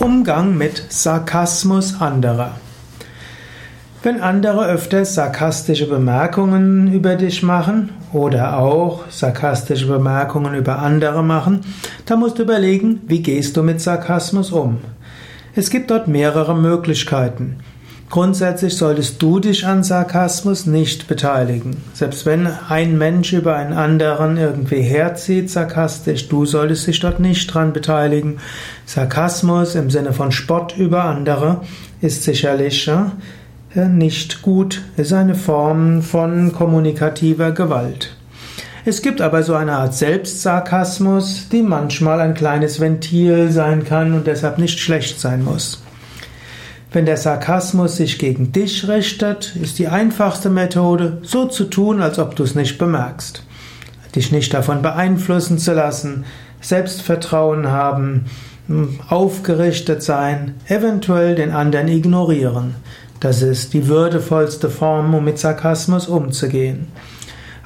Umgang mit Sarkasmus anderer. Wenn andere öfter sarkastische Bemerkungen über dich machen oder auch sarkastische Bemerkungen über andere machen, dann musst du überlegen, wie gehst du mit Sarkasmus um. Es gibt dort mehrere Möglichkeiten. Grundsätzlich solltest du dich an Sarkasmus nicht beteiligen. Selbst wenn ein Mensch über einen anderen irgendwie herzieht, sarkastisch, du solltest dich dort nicht dran beteiligen. Sarkasmus im Sinne von Spott über andere ist sicherlich ja, nicht gut, ist eine Form von kommunikativer Gewalt. Es gibt aber so eine Art Selbstsarkasmus, die manchmal ein kleines Ventil sein kann und deshalb nicht schlecht sein muss. Wenn der Sarkasmus sich gegen dich richtet, ist die einfachste Methode, so zu tun, als ob du es nicht bemerkst. Dich nicht davon beeinflussen zu lassen, Selbstvertrauen haben, aufgerichtet sein, eventuell den anderen ignorieren. Das ist die würdevollste Form, um mit Sarkasmus umzugehen.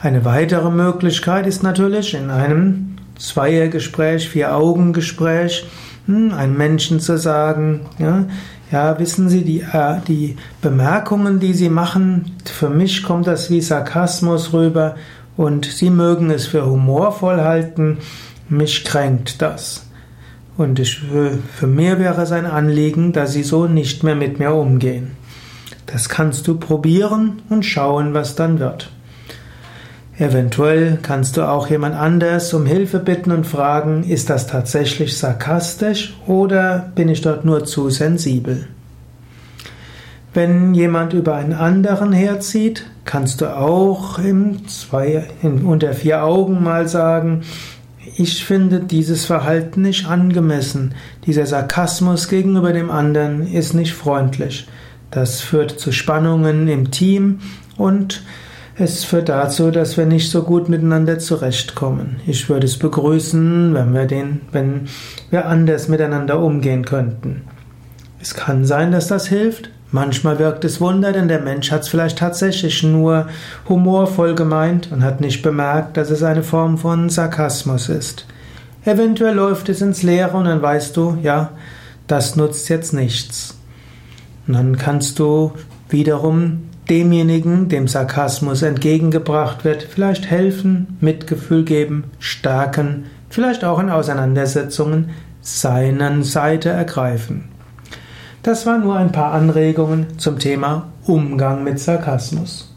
Eine weitere Möglichkeit ist natürlich in einem Zweiergespräch, Vier-Augen-Gespräch, hm, einem Menschen zu sagen, ja, ja, wissen Sie, die, äh, die Bemerkungen, die Sie machen, für mich kommt das wie Sarkasmus rüber und Sie mögen es für humorvoll halten, mich kränkt das. Und ich, für mir wäre es ein Anliegen, dass Sie so nicht mehr mit mir umgehen. Das kannst du probieren und schauen, was dann wird. Eventuell kannst du auch jemand anders um Hilfe bitten und fragen, ist das tatsächlich sarkastisch oder bin ich dort nur zu sensibel? Wenn jemand über einen anderen herzieht, kannst du auch im zwei, in, unter vier Augen mal sagen, ich finde dieses Verhalten nicht angemessen. Dieser Sarkasmus gegenüber dem anderen ist nicht freundlich. Das führt zu Spannungen im Team und es führt dazu, dass wir nicht so gut miteinander zurechtkommen. Ich würde es begrüßen, wenn wir den, wenn wir anders miteinander umgehen könnten. Es kann sein, dass das hilft. Manchmal wirkt es Wunder, denn der Mensch hat es vielleicht tatsächlich nur humorvoll gemeint und hat nicht bemerkt, dass es eine Form von Sarkasmus ist. Eventuell läuft es ins Leere und dann weißt du, ja, das nutzt jetzt nichts. Und dann kannst du wiederum demjenigen, dem Sarkasmus entgegengebracht wird, vielleicht helfen, Mitgefühl geben, stärken, vielleicht auch in Auseinandersetzungen seinen Seite ergreifen. Das waren nur ein paar Anregungen zum Thema Umgang mit Sarkasmus.